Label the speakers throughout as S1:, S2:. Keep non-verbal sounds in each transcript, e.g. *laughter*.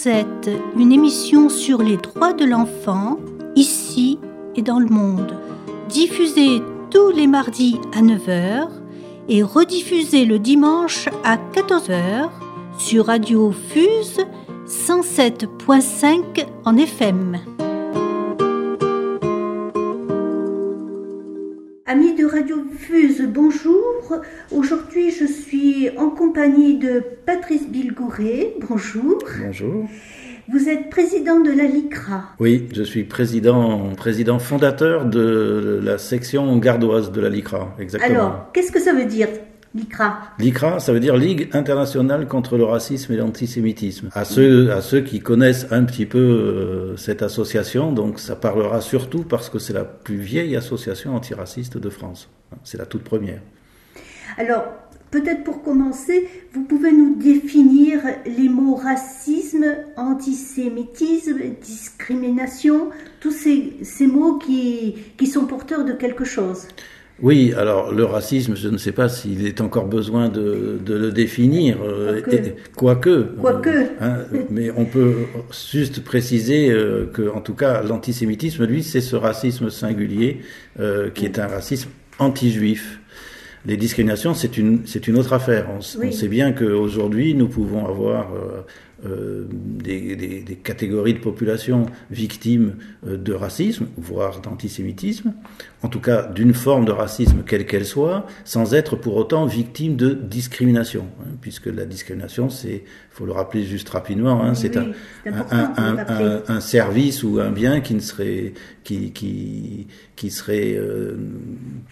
S1: Rosette, une émission sur les droits de l'enfant, ici et dans le monde. Diffusée tous les mardis à 9h et rediffusée le dimanche à 14h sur Radio Fuse 107.5 en FM. Amis de Radio Fuse, bonjour. Aujourd'hui, je suis en compagnie de Patrice Bilgouré. Bonjour.
S2: Bonjour.
S1: Vous êtes président de la LICRA.
S2: Oui, je suis président, président fondateur de la section gardoise de la LICRA, exactement.
S1: Alors, qu'est-ce que ça veut dire L'ICRA.
S2: L'ICRA, ça veut dire Ligue internationale contre le racisme et l'antisémitisme. À ceux, à ceux qui connaissent un petit peu euh, cette association, donc ça parlera surtout parce que c'est la plus vieille association antiraciste de France. C'est la toute première.
S1: Alors, peut-être pour commencer, vous pouvez nous définir les mots racisme, antisémitisme, discrimination, tous ces, ces mots qui, qui sont porteurs de quelque chose.
S2: Oui, alors le racisme, je ne sais pas s'il est encore besoin de, de le définir, euh, quoique.
S1: Quoique.
S2: Euh, hein, mais on peut juste préciser euh, que, en tout cas, l'antisémitisme, lui, c'est ce racisme singulier euh, qui est un racisme anti-juif. Les discriminations, c'est une, c'est une autre affaire. On, on sait bien qu'aujourd'hui, nous pouvons avoir euh, euh, des, des, des, catégories de population victimes euh, de racisme, voire d'antisémitisme, en tout cas d'une forme de racisme quelle qu'elle soit, sans être pour autant victime de discrimination, hein, puisque la discrimination, c'est, faut le rappeler juste rapidement, hein, c'est
S1: oui,
S2: un, un, un, un, service ou un bien qui ne serait, qui, qui, qui serait euh,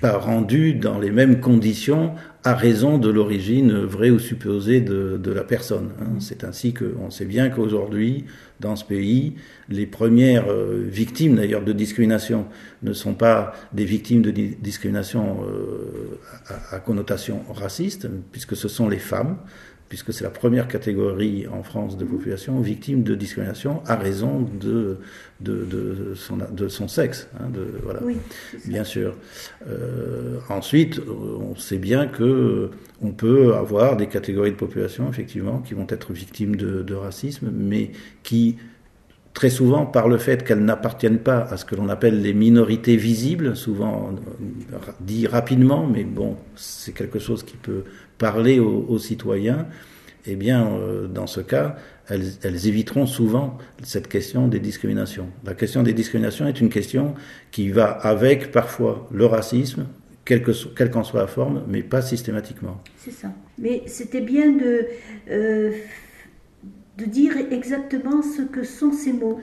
S2: pas rendu dans les mêmes conditions à raison de l'origine vraie ou supposée de, de la personne. Hein. C'est ainsi qu'on sait bien qu'aujourd'hui, dans ce pays, les premières euh, victimes d'ailleurs de discrimination ne sont pas des victimes de di discrimination euh, à, à, connotation raciste, puisque ce sont les femmes, puisque c'est la première catégorie en France de population victime de discrimination à raison de, de, de, son, de son sexe. Hein, de, voilà.
S1: Oui,
S2: bien sûr. Euh, ensuite, on sait bien que on peut avoir des catégories de population, effectivement, qui vont être victimes de, de racisme, mais qui très souvent par le fait qu'elles n'appartiennent pas à ce que l'on appelle les minorités visibles, souvent dit rapidement, mais bon, c'est quelque chose qui peut parler aux, citoyens, eh bien, euh, dans ce cas, elles, éviteront souvent cette question des discriminations. La question des discriminations est une question qui va avec parfois le racisme, quelle qu'en soit la forme, mais pas systématiquement.
S1: C'est ça. Mais c'était bien de... Euh de dire exactement ce que sont ces mots.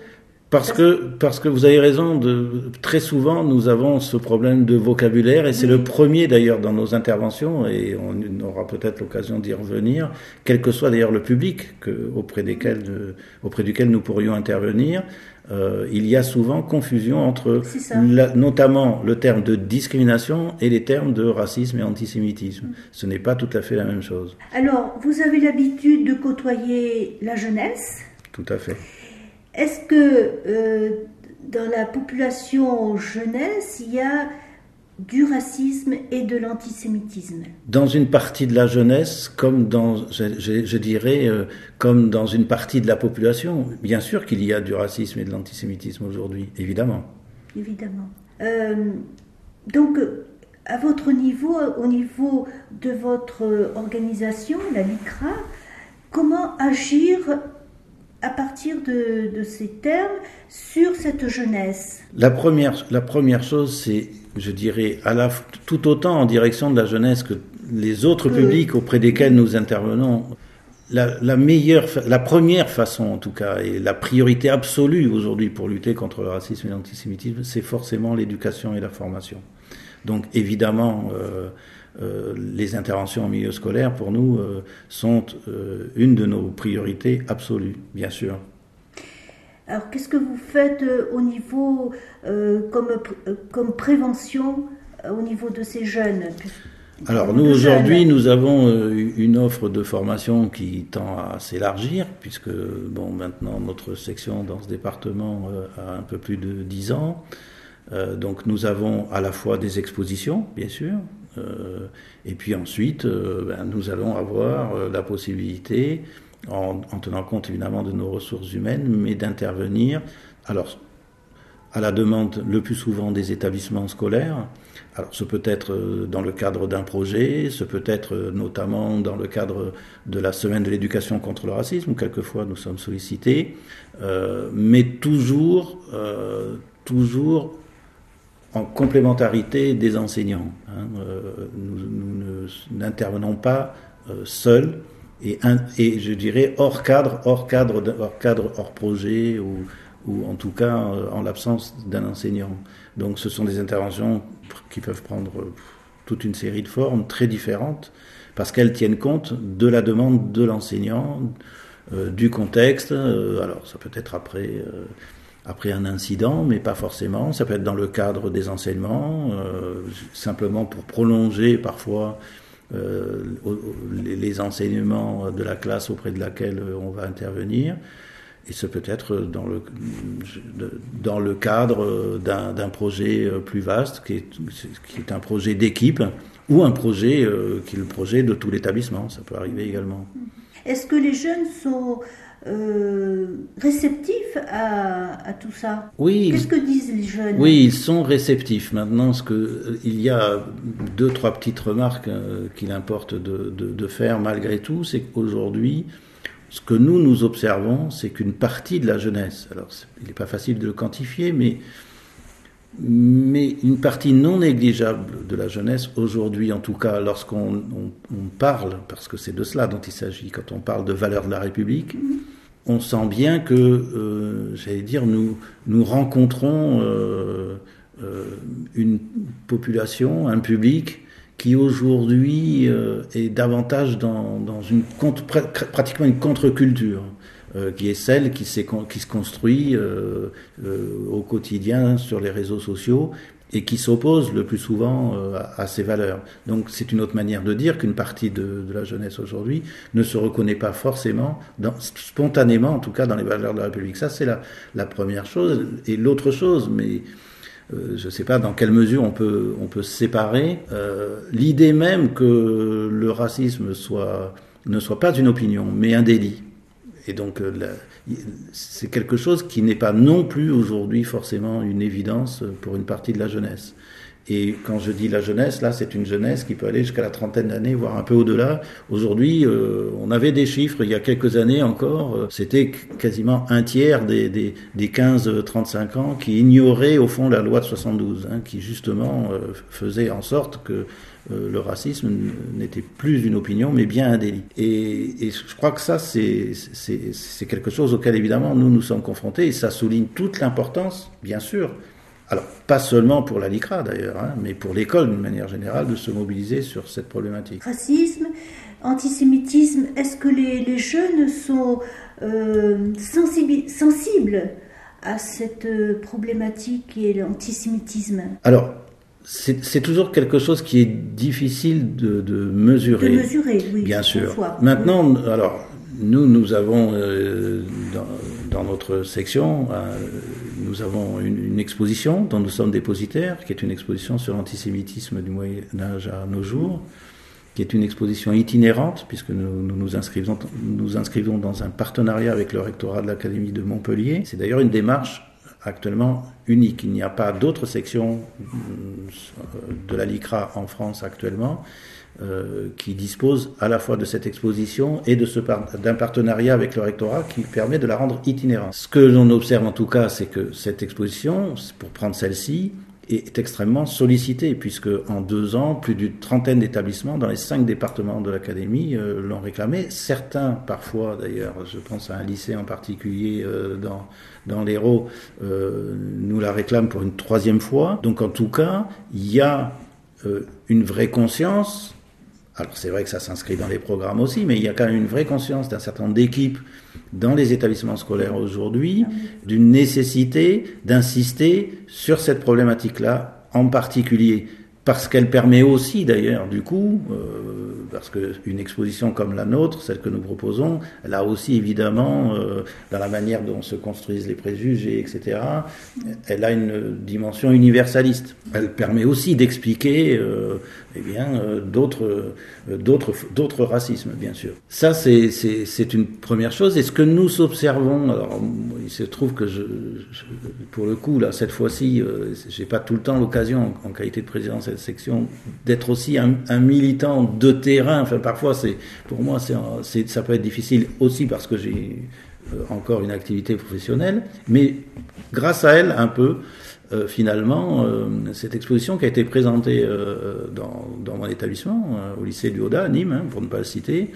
S2: Parce que, parce que vous avez raison, de, très souvent nous avons ce problème de vocabulaire et c'est oui. le premier d'ailleurs dans nos interventions et on aura peut-être l'occasion d'y revenir, quel que soit d'ailleurs le public que, auprès, desquels, de, auprès duquel nous pourrions intervenir. Euh, il y a souvent confusion entre la, notamment le terme de discrimination et les termes de racisme et antisémitisme. Mmh. Ce n'est pas tout à fait la même chose.
S1: Alors, vous avez l'habitude de côtoyer la jeunesse
S2: Tout à fait.
S1: Est-ce que euh, dans la population jeunesse, il y a du racisme et de l'antisémitisme
S2: Dans une partie de la jeunesse, comme dans, je, je, je dirais, euh, comme dans une partie de la population, bien sûr qu'il y a du racisme et de l'antisémitisme aujourd'hui, évidemment.
S1: Évidemment. Euh, donc, à votre niveau, au niveau de votre organisation, la LICRA, comment agir à partir de, de, ces termes sur cette jeunesse?
S2: La première, la première chose, c'est, je dirais, à la, tout autant en direction de la jeunesse que les autres publics auprès desquels nous intervenons. La, meilleure, la première façon en tout cas, et la priorité absolue aujourd'hui pour lutter contre le racisme et l'antisémitisme, c'est forcément l'éducation et la formation. Donc évidemment, euh, euh, les interventions en milieu scolaire, pour nous, euh, sont une de nos priorités absolues, bien sûr.
S1: Alors, qu'est-ce que vous faites au niveau, comme, comme prévention, au niveau de ces jeunes?
S2: Alors nous aujourd'hui nous avons une offre de formation qui tend à s'élargir puisque bon maintenant notre section dans ce département a un peu plus de 10 ans. Euh, donc nous avons à la fois des expositions, bien sûr, euh, et puis ensuite, euh, ben, nous allons avoir la possibilité en, en, tenant compte évidemment de nos ressources humaines, mais d'intervenir, alors à la demande le plus souvent des établissements scolaires. Alors ce peut être euh, dans le cadre d'un projet, ce peut être euh, notamment dans le cadre de la semaine de l'éducation contre le racisme, où quelquefois nous sommes sollicités, euh, mais toujours, toujours en complémentarité des enseignants. Hein. Nous n'intervenons pas seuls et, je dirais hors cadre, hors cadre, hors cadre, hors projet ou en tout cas euh, en l'absence d'un enseignant. Donc ce sont des interventions qui peuvent prendre toute une série de formes très différentes parce qu'elles tiennent compte de la demande de l'enseignant, euh, du contexte. Euh, alors ça peut être après, euh, après un incident, mais pas forcément. Ça peut être dans le cadre des enseignements, euh, simplement pour prolonger parfois euh, les enseignements de la classe auprès de laquelle on va intervenir. Et ce peut être dans le, dans le cadre d'un projet plus vaste, qui est, qui est un projet d'équipe, ou un projet euh, qui est le projet de tout l'établissement. Ça peut arriver également.
S1: Est-ce que les jeunes sont euh, réceptifs à, à, tout ça?
S2: Oui.
S1: Qu'est-ce que disent les jeunes?
S2: Oui, ils sont réceptifs. Maintenant, ce que, il y a deux, trois petites remarques euh, qu'il importe de, de, de, faire malgré tout, c'est qu'aujourd'hui, ce que nous, nous observons, c'est qu'une partie de la jeunesse, alors il n'est pas facile de le quantifier, mais, mais une partie non négligeable de la jeunesse, aujourd'hui en tout cas, lorsqu'on on, on parle, parce que c'est de cela dont il s'agit, quand on parle de valeurs de la République, on sent bien que, euh, j'allais dire, nous, nous rencontrons euh, euh, une population, un public, qui aujourd'hui est davantage dans, dans une contre, pratiquement une contre-culture, euh, qui est celle qui, qui se construit euh, au quotidien sur les réseaux sociaux et qui s'oppose le plus souvent à, à, ces valeurs. Donc c'est une autre manière de dire qu'une partie de, de, la jeunesse aujourd'hui ne se reconnaît pas forcément, dans, spontanément en tout cas, dans les valeurs de la République. Ça c'est la, la première chose. Et l'autre chose, mais euh, je ne sais pas dans quelle mesure on peut, on peut séparer euh, l'idée même que le racisme soit, ne soit pas une opinion, mais un délit. Et donc, euh, c'est quelque chose qui n'est pas non plus aujourd'hui forcément une évidence pour une partie de la jeunesse. Et quand je dis la jeunesse, là, c'est une jeunesse qui peut aller jusqu'à la trentaine d'années, voire un peu au-delà. Aujourd'hui, euh, on avait des chiffres, il y a quelques années encore, euh, c'était quasiment un tiers des, des, des 15-35 ans qui ignoraient au fond la loi de 72, hein, qui justement euh, faisait en sorte que euh, le racisme n'était plus une opinion, mais bien un délit. Et, et je crois que ça, c'est quelque chose auquel évidemment nous nous sommes confrontés, et ça souligne toute l'importance, bien sûr, alors, pas seulement pour la LICRA d'ailleurs, hein, mais pour l'école d'une manière générale, de se mobiliser sur cette problématique.
S1: Racisme, antisémitisme, est-ce que les, les, jeunes sont euh, sensibles à cette problématique qui est l'antisémitisme?
S2: Alors, c'est toujours quelque chose qui est difficile de, de mesurer.
S1: De mesurer, oui.
S2: Bien sûr. Maintenant, oui. alors, nous, nous avons euh, dans, dans, notre section, euh, nous avons une, exposition dont nous sommes dépositaires, qui est une exposition sur l'antisémitisme du Moyen Âge à nos jours, qui est une exposition itinérante, puisque nous nous, nous, inscrivons, nous inscrivons dans un partenariat avec le rectorat de l'Académie de Montpellier. C'est d'ailleurs une démarche actuellement unique. Il n'y a pas d'autres sections de la LICRA en France actuellement euh, qui disposent à la fois de cette exposition et de ce d'un partenariat avec le rectorat qui permet de la rendre itinérante. Ce que l'on observe en tout cas, c'est que cette exposition, pour prendre celle-ci, est extrêmement sollicitée, puisque en deux ans, plus d'une trentaine d'établissements dans les cinq départements de l'académie euh, l'ont réclamé. Certains, parfois d'ailleurs, je pense à un lycée en particulier euh, dans, dans l'Hérault, nous la réclament pour une troisième fois. Donc en tout cas, il y a une vraie conscience alors c'est vrai que ça s'inscrit dans les programmes aussi, mais il y a quand même une vraie conscience d'un certain nombre d'équipes dans les établissements scolaires aujourd'hui d'une nécessité d'insister sur cette problématique-là en particulier, parce qu'elle permet aussi d'ailleurs du coup euh, parce qu'une exposition comme la nôtre, celle que nous proposons, elle a aussi évidemment, euh, dans la manière dont se construisent les préjugés, etc., elle a une dimension universaliste. Elle permet aussi d'expliquer euh, eh bien, euh, d'autres, d'autres, d'autres racismes, bien sûr. Ça, c'est, c'est, c'est une première chose. Et ce que nous observons, alors il se trouve que je, pour le coup, là, cette fois-ci, j'ai pas tout le temps l'occasion, en, qualité de président section, d'être aussi un, militant de terrain. Enfin, parfois, c'est, pour moi, c'est, ça peut être difficile aussi parce que j'ai euh, encore une activité professionnelle, mais grâce à elle, un peu, euh, finalement, euh, cette exposition qui a été présentée dans, mon établissement, au lycée du Hauda, à Nîmes, hein, pour ne pas le citer,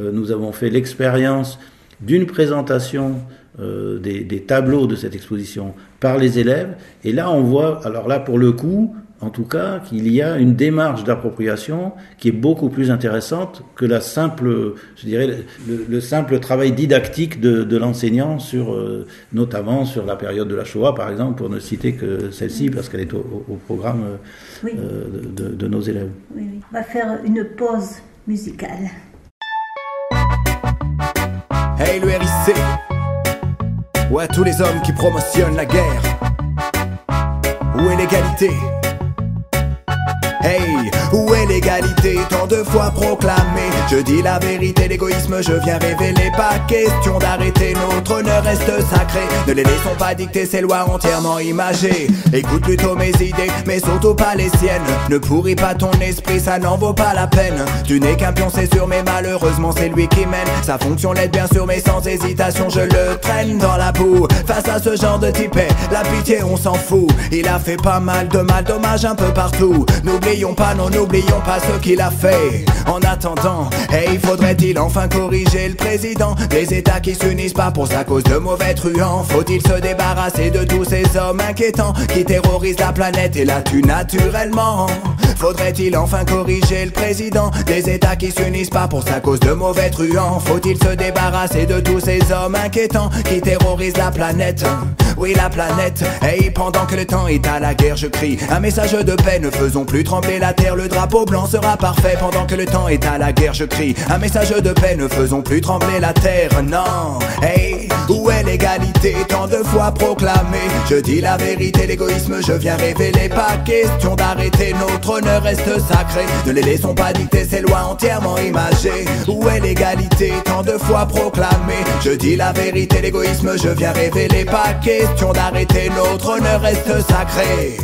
S2: nous avons fait l'expérience d'une présentation des, des, tableaux de cette exposition par les élèves, et là on voit, alors là pour le coup, en tout cas, qu'il y a une démarche d'appropriation qui est beaucoup plus intéressante que la simple, je dirais, le, simple travail didactique de, l'enseignant sur, euh, notamment sur la période de la Shoah, par exemple, pour ne citer que celle-ci, parce qu'elle est au, programme euh, de, nos élèves.
S1: Oui, On va faire une pause musicale.
S3: Hey le RIC, ouais tous les hommes qui promotionnent la guerre, où est l'égalité? Où est l'égalité? Tant de fois proclamée Je dis la vérité, l'égoïsme, je viens révéler. Pas question d'arrêter, notre honneur reste sacré. Ne les laissons pas dicter ces lois entièrement imagées. Écoute plutôt mes idées, mais surtout pas les siennes. Ne pourris pas ton esprit, ça n'en vaut pas la peine. Tu n'es qu'un pion, c'est sûr, mais malheureusement c'est lui qui mène. Sa fonction l'aide bien sûr, mais sans hésitation je le traîne dans la boue. Face à ce genre de type, la pitié on s'en fout. Il a fait pas mal de mal, dommage un peu partout N'oublions pas, n'oublions pas ce qu'il a fait. En attendant, hey, faudrait-il enfin corriger le président? Les États qui s'unissent pas pour sa cause de mauvais truands. Faut-il se débarrasser de tous ces hommes inquiétants qui terrorisent la planète et la tuent naturellement Faudrait-il enfin corriger le président des États qui s'unissent pas pour sa cause de mauvais truands Faut-il se débarrasser de tous ces hommes inquiétants qui terrorisent la planète? Oui, la planète. Hey, pendant que le temps est à la guerre, je crie un message de paix. Ne faisons plus trembler la terre. Le drapeau blanc sera parfait pendant que le temps est à la guerre. Je crie un message de paix. Ne faisons plus trembler la terre. Non. Hey, où est l'égalité? Tant de fois proclamée dis la vérité, l'égoïsme, je viens révéler. Pas question d'arrêter notre honneur reste sacré. Ne les laissons pas dicter ces lois entièrement imagées. Où est l'égalité? Tant de fois proclamée Je dis la vérité, l'égoïsme, je viens révéler. Pas question d'arrêter notre honneur reste sacré.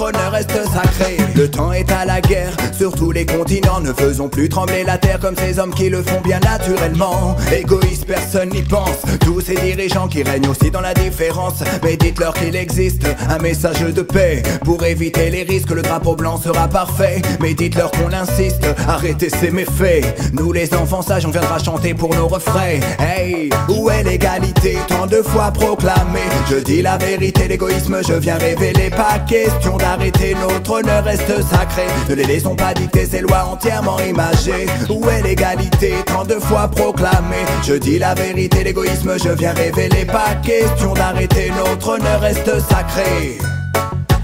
S3: Honneur reste sacré. Le temps est à la guerre sur tous les continents. Ne faisons plus trembler la terre comme ces hommes qui le font bien naturellement. Égoïste, personne n'y pense. Tous ces dirigeants qui règnent aussi dans la différence. Mais dites-leur qu'il existe un message de paix pour éviter les risques. Le drapeau blanc sera parfait. Mais dites-leur qu'on insiste. Arrêtez ces méfaits. Nous, les enfants sages, on viendra chanter pour nos refrains. Hey, où est l'égalité? Tant de fois proclamée Je dis la vérité, l'égoïsme, je viens révéler pas question d'arrêter, notre honneur reste sacré. Ne les laissons pas dicter ces lois entièrement imagées. Où est l'égalité? Tant de fois proclamée Je dis la vérité, l'égoïsme, je viens révéler. Pas question d'arrêter, notre honneur reste sacré.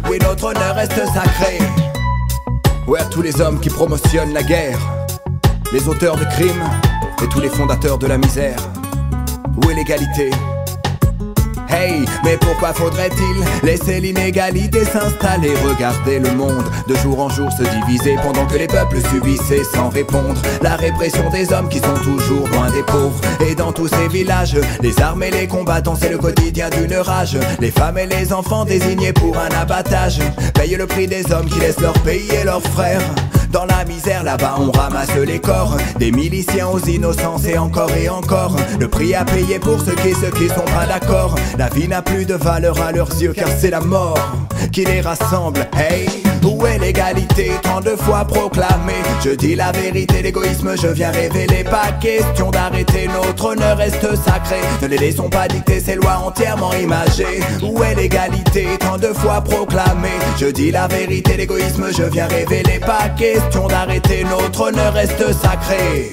S3: Oui, notre honneur reste sacré. Ouais, à tous les hommes qui promotionnent la guerre, les auteurs de crimes et tous les fondateurs de la misère. Où est l'égalité? Hey, mais pourquoi faudrait-il laisser l'inégalité s'installer? Regarder le monde de jour en jour se diviser pendant que les peuples subissaient sans répondre la répression des hommes qui sont toujours loin des pauvres. Et dans tous ces villages, les armes et les combattants, c'est le quotidien d'une rage. Les femmes et les enfants désignés pour un abattage payent le prix des hommes qui laissent leur pays et leurs frères. Dans la misère là-bas on ramasse les corps. Des miliciens aux innocents et encore et encore. Le prix à payer pour ceux qui, ceux qui sont pas d'accord. La vie n'a plus de valeur à leurs yeux car c'est la mort qui les rassemble. Hey où est l'égalité? Tant de fois proclamée. Je dis la vérité, l'égoïsme je viens révéler. Pas question d'arrêter, notre honneur reste sacré. Ne les laissons pas dicter ces lois entièrement imagées. Où est l'égalité? Tant de fois proclamée. Je dis la vérité, l'égoïsme je viens révéler. Pas question d'arrêter, notre honneur reste sacré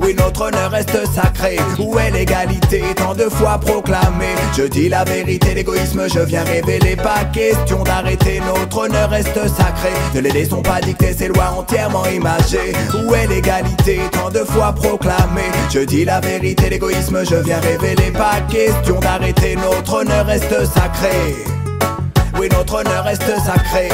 S3: Oui, notre honneur reste sacré. Où est l'égalité? Tant de fois proclamée Je dis la vérité, l'égoïsme, je viens révéler. Pas question d'arrêter, notre honneur reste sacré. Ne les laissons pas dicter ces lois entièrement imagées. Où est l'égalité? Tant de fois proclamée Je dis la vérité, l'égoïsme, je viens révéler. Pas question d'arrêter, notre honneur reste sacré. Oui, notre honneur reste sacré.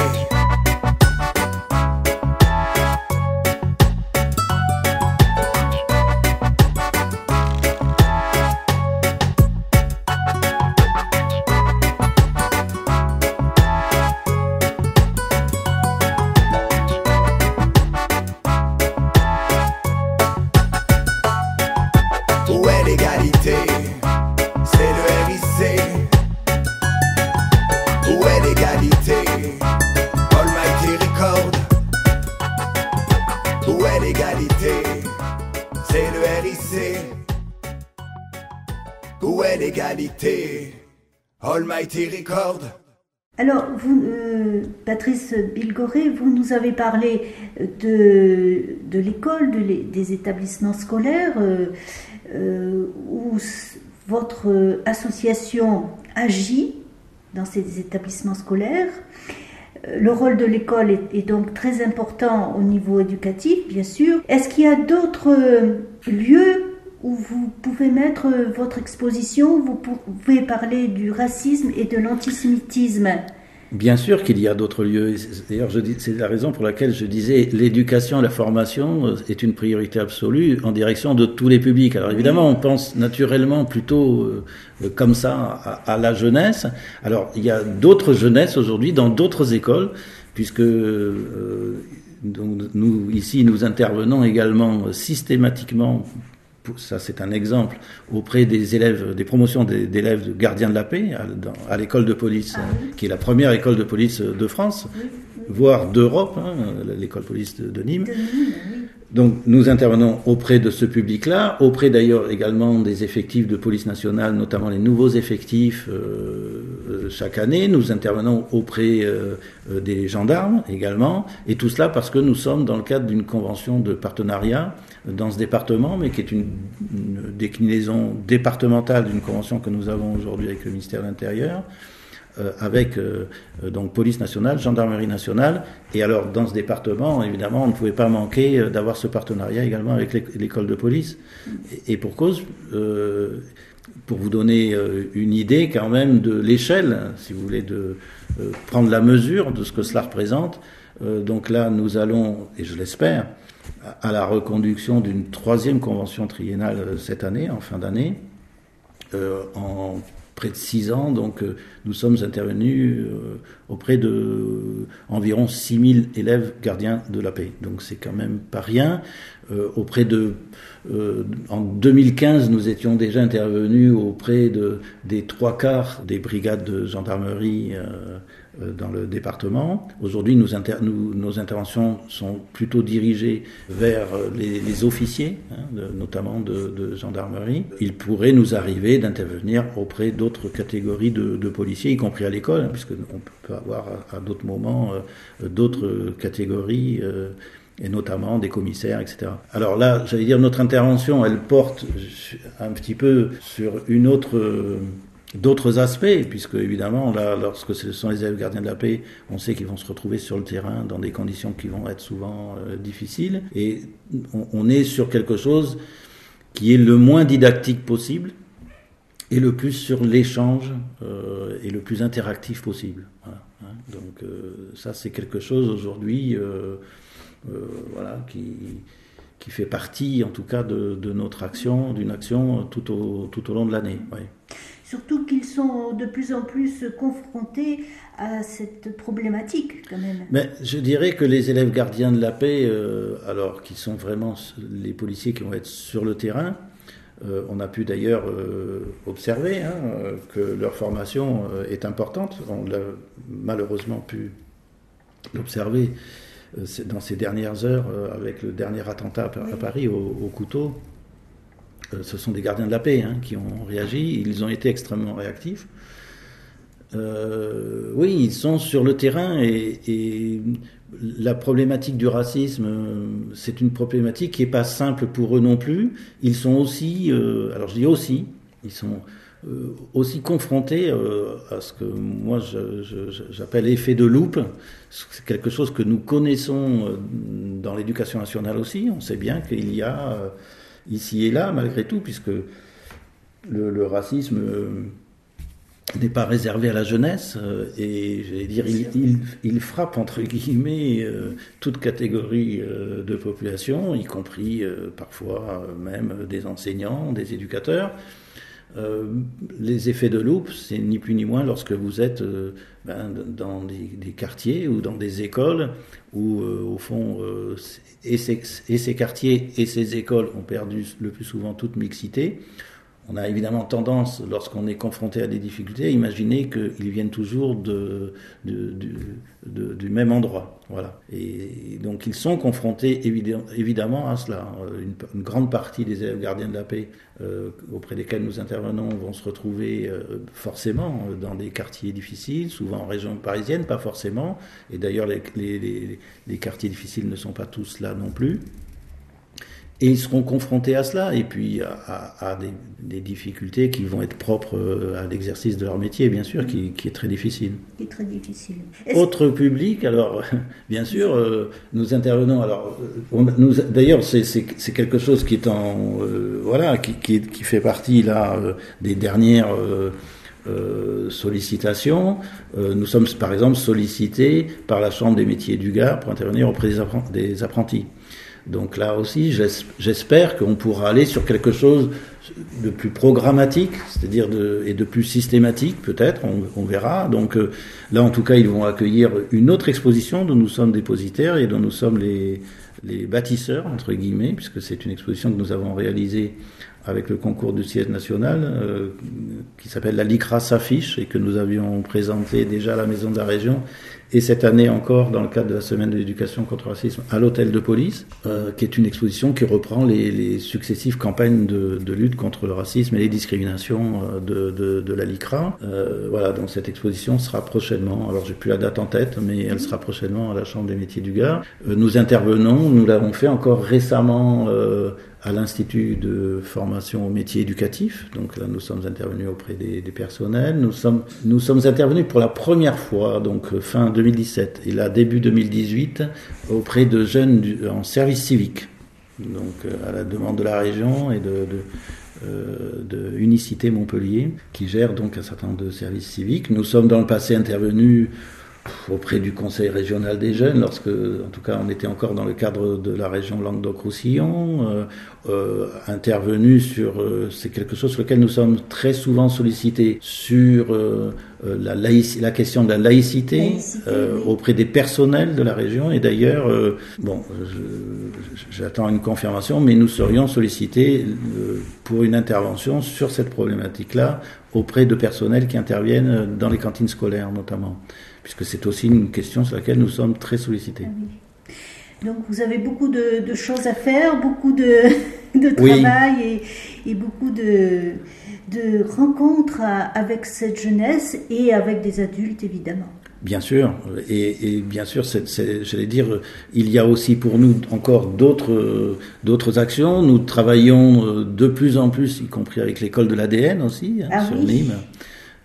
S1: Alors, vous, euh, Patrice Bilgoré, vous nous avez parlé de, de l'école, des établissements scolaires, euh, euh, où votre association agit dans ces établissements scolaires. Euh, Le rôle de l'école est, donc très important au niveau éducatif, bien sûr. Est-ce qu'il y a d'autres euh, lieux où vous pouvez mettre euh, votre exposition, vous pouvez parler du racisme et de l'antisémitisme
S2: Bien sûr qu'il y a d'autres lieux. D'ailleurs, c'est la raison pour laquelle je disais l'éducation, la formation euh, est une priorité absolue en direction de tous les publics. Alors évidemment, on pense naturellement plutôt euh, comme ça à, la jeunesse. Alors il y a d'autres jeunesses aujourd'hui dans d'autres écoles, puisque nous ici nous intervenons également systématiquement ça c'est un exemple, auprès des élèves, des promotions d'élèves de gardiens de la paix à, l'école de police,
S1: Ah oui.
S2: qui est la première école de police de France, voire d'Europe, hein, l'école police de, de Nîmes.
S1: De Nîmes.
S2: Donc nous intervenons auprès de ce public-là, auprès d'ailleurs également des effectifs de police nationale, notamment les nouveaux effectifs euh, euh, chaque année. Nous intervenons auprès euh, des gendarmes également, et tout cela parce que nous sommes dans le cadre d'une convention de partenariat dans ce département, mais qui est une, une déclinaison départementale d'une convention que nous avons aujourd'hui avec le ministère de l'Intérieur euh, avec euh, euh, donc police nationale, gendarmerie nationale, et alors dans ce département, évidemment, on ne pouvait pas manquer euh, d'avoir ce partenariat également avec l'é- l'école de police. Et, et pour cause, euh, pour vous donner une idée quand même de l'échelle, si vous voulez, de prendre la mesure de ce que cela représente. Euh, donc là, nous allons, et je l'espère, à, la reconduction d'une troisième convention triennale euh, cette année, en fin d'année, euh, en près de six ans. Donc, nous sommes intervenus auprès de environ 6000 élèves gardiens de la paix. Donc, c'est quand même pas rien. Auprès de, en 2015, nous étions déjà intervenus auprès de des trois quarts des brigades de gendarmerie. Euh, dans le département. Aujourd'hui, nos interventions sont plutôt dirigées vers euh, les, officiers, hein, notamment de, gendarmerie. Il pourrait nous arriver d'intervenir auprès d'autres catégories de, policiers, y compris à l'école, hein, puisque peut avoir à, d'autres moments euh, d'autres catégories. et notamment des commissaires, etc. Alors là, j'allais dire, notre intervention, elle porte un petit peu sur une autre, d'autres aspects, puisque évidemment, là, lorsque ce sont les élèves gardiens de la paix, on sait qu'ils vont se retrouver sur le terrain dans des conditions qui vont être souvent euh, difficiles, et on, est sur quelque chose qui est le moins didactique possible et le plus sur l'échange euh, et le plus interactif possible. Voilà, hein. Donc euh, ça, c'est quelque chose aujourd'hui, euh, euh, voilà, qui qui fait partie, en tout cas, de, de notre action, d'une action tout au, tout au long de l'année. Oui.
S1: Surtout qu'ils sont de plus en plus confrontés à cette problématique, quand même.
S2: Mais je dirais que les élèves gardiens de la paix, euh, alors qui sont vraiment les policiers qui vont être sur le terrain, euh, on a pu d'ailleurs euh, observer hein, que leur formation est importante. On l'a malheureusement pu l'observer dans ces dernières heures avec le dernier attentat à, Paris au, au couteau. Euh, ce sont des gardiens de la paix hein, qui ont réagi. Ils ont été extrêmement réactifs. Euh, oui, ils sont sur le terrain et, et la problématique du racisme, c'est une problématique qui n'est pas simple pour eux non plus. Ils sont aussi, alors je dis aussi, ils sont aussi confrontés à ce que moi j'appelle effet de loupe. C'est quelque chose que nous connaissons dans l'éducation nationale aussi. On sait bien qu'il y a ici et là, malgré tout, puisque le, racisme euh, n'est pas réservé à la jeunesse euh, et j'allais dire il, frappe entre guillemets euh, toute catégorie de population, y compris parfois même des enseignants, des éducateurs. Les effets de loupe, c'est ni plus ni moins lorsque vous êtes ben, dans des, quartiers ou dans des écoles où, au fond, et, ces, quartiers et ces écoles ont perdu le plus souvent toute mixité on a évidemment tendance, lorsqu'on est confronté à des difficultés, à imaginer qu'ils viennent toujours du même endroit. Voilà. Et donc ils sont confrontés évidemment à cela. Une, grande partie des gardiens de la paix euh, auprès desquels nous intervenons vont se retrouver euh, forcément dans des quartiers difficiles, souvent en région parisienne, pas forcément. Et d'ailleurs, les quartiers difficiles ne sont pas tous là non plus. Et ils seront confrontés à cela, et puis à, des, difficultés qui vont être propres euh, à l'exercice de leur métier, bien sûr, qui, est très difficile.
S1: Qui est très difficile.
S2: Autre public, alors, *laughs* bien sûr, euh, nous intervenons. Alors, nous, d'ailleurs, c'est quelque chose qui est en, euh, voilà, qui, qui, fait partie là des dernières. sollicitations. nous sommes par exemple sollicités par la Chambre des métiers du Gard pour intervenir auprès des apprentis. Donc là aussi, j'espère qu'on pourra aller sur quelque chose de plus programmatique, c'est-à-dire de, et de plus systématique peut-être, on, verra. Donc euh, là, en tout cas, ils vont accueillir une autre exposition dont nous sommes dépositaires et dont nous sommes les, bâtisseurs, entre guillemets, puisque c'est une exposition que nous avons réalisée avec le concours du siège national, euh, qui s'appelle la LICRA s'affiche et que nous avions présenté déjà à la Maison de la Région et cette année encore dans le cadre de la semaine de l'éducation contre le racisme à l'hôtel de police, euh, qui est une exposition qui reprend les, successives campagnes de, lutte contre le racisme et les discriminations euh, de, de, de la LICRA. Euh, voilà, donc cette exposition sera prochainement, alors j'ai plus la date en tête, mais elle sera prochainement à la Chambre des métiers du Gard. Euh, nous intervenons, nous l'avons fait encore récemment à l'Institut de formation au métier éducatif. Donc là, nous sommes intervenus auprès des, personnels. Nous sommes, nous sommes intervenus pour la première fois, donc fin 2017, et là, début 2018, auprès de jeunes en service civique. Donc à la demande de la région et de, de Unicité Montpellier, qui gère donc un certain nombre de services civiques. Nous sommes dans le passé intervenus auprès du Conseil régional des jeunes, lorsque, en tout cas, on était encore dans le cadre de la région Languedoc-Roussillon, euh, euh, intervenu sur, euh, c'est quelque chose sur lequel nous sommes très souvent sollicités, sur euh, euh la, la question de la laïcité, euh, auprès des personnels de la région. Et d'ailleurs, bon, j'attends une confirmation, mais nous serions sollicités pour une intervention sur cette problématique-là auprès de personnels qui interviennent dans les cantines scolaires notamment puisque c'est aussi une question sur laquelle nous sommes très sollicités. Ah
S1: Donc vous avez beaucoup de, choses à faire, beaucoup de, *laughs* de travail et, et, beaucoup de, de rencontres avec cette jeunesse et avec des adultes évidemment.
S2: Bien sûr, et, et bien sûr, j'allais dire, il y a aussi pour nous encore d'autres d'autres actions. Nous travaillons euh, de plus en plus, y compris avec l'école de l'ADN aussi hein, ah sur Nîmes.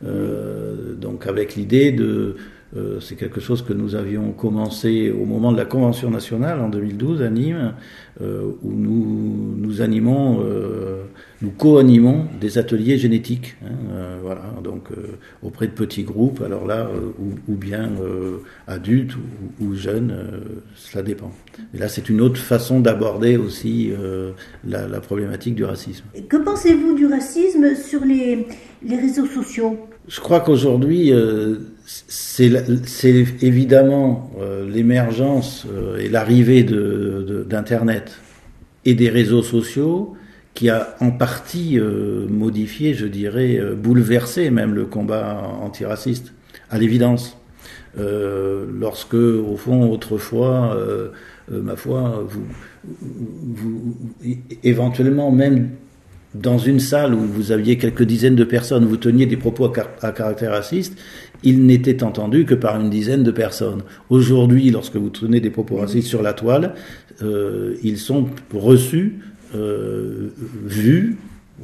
S2: Euh, donc avec l'idée de euh, c'est quelque chose que nous avions commencé au moment de la Convention nationale en 2012 à Nîmes, euh, où nous, nous animons, euh, nous co-animons des ateliers génétiques, hein, voilà, donc auprès de petits groupes, alors là, ou, bien adultes ou, jeunes, cela dépend. Et là, c'est une autre façon d'aborder aussi la, la, problématique du racisme.
S1: Que pensez-vous du racisme sur les, les réseaux sociaux?
S2: Je crois qu'aujourd'hui, euh, c'est évidemment euh, l'émergence euh, et l'arrivée d'Internet de, et des réseaux sociaux qui a en partie modifié, je dirais, bouleversé même le combat antiraciste, à l'évidence. lorsque, au fond, autrefois, ma foi, vous, vous, éventuellement même dans une salle où vous aviez quelques dizaines de personnes, vous teniez des propos à, caractère raciste, il n'était entendu que par une dizaine de personnes. Aujourd'hui, lorsque vous tenez des propos racistes sur la toile, euh, ils sont reçus, euh, vus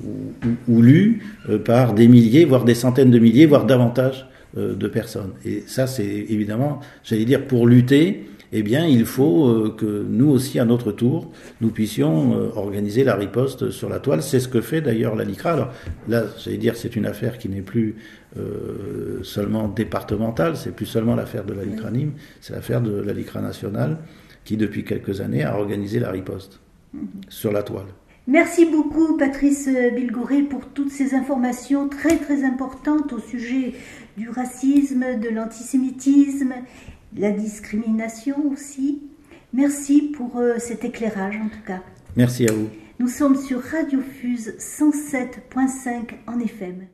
S2: ou, ou, lus euh, par des milliers, voire des centaines de milliers, voire davantage euh, de personnes. Et ça, c'est évidemment, j'allais dire, pour lutter eh bien, il faut que nous aussi, à notre tour, nous puissions organiser la riposte sur la toile. C'est ce que fait d'ailleurs la LICRA. Alors là, j'allais dire, c'est une affaire qui n'est plus euh, seulement départementale, c'est plus seulement l'affaire de la LICRA Nîmes, c'est l'affaire de la LICRA nationale qui, depuis quelques années, a organisé la riposte sur la toile.
S1: Merci beaucoup Patrice Bilgouré pour toutes ces informations très très importantes au sujet du racisme, de l'antisémitisme la discrimination aussi. Merci pour euh, cet éclairage en tout cas.
S2: Merci à vous.
S1: Nous sommes sur Radio Fuse 107.5 en FM.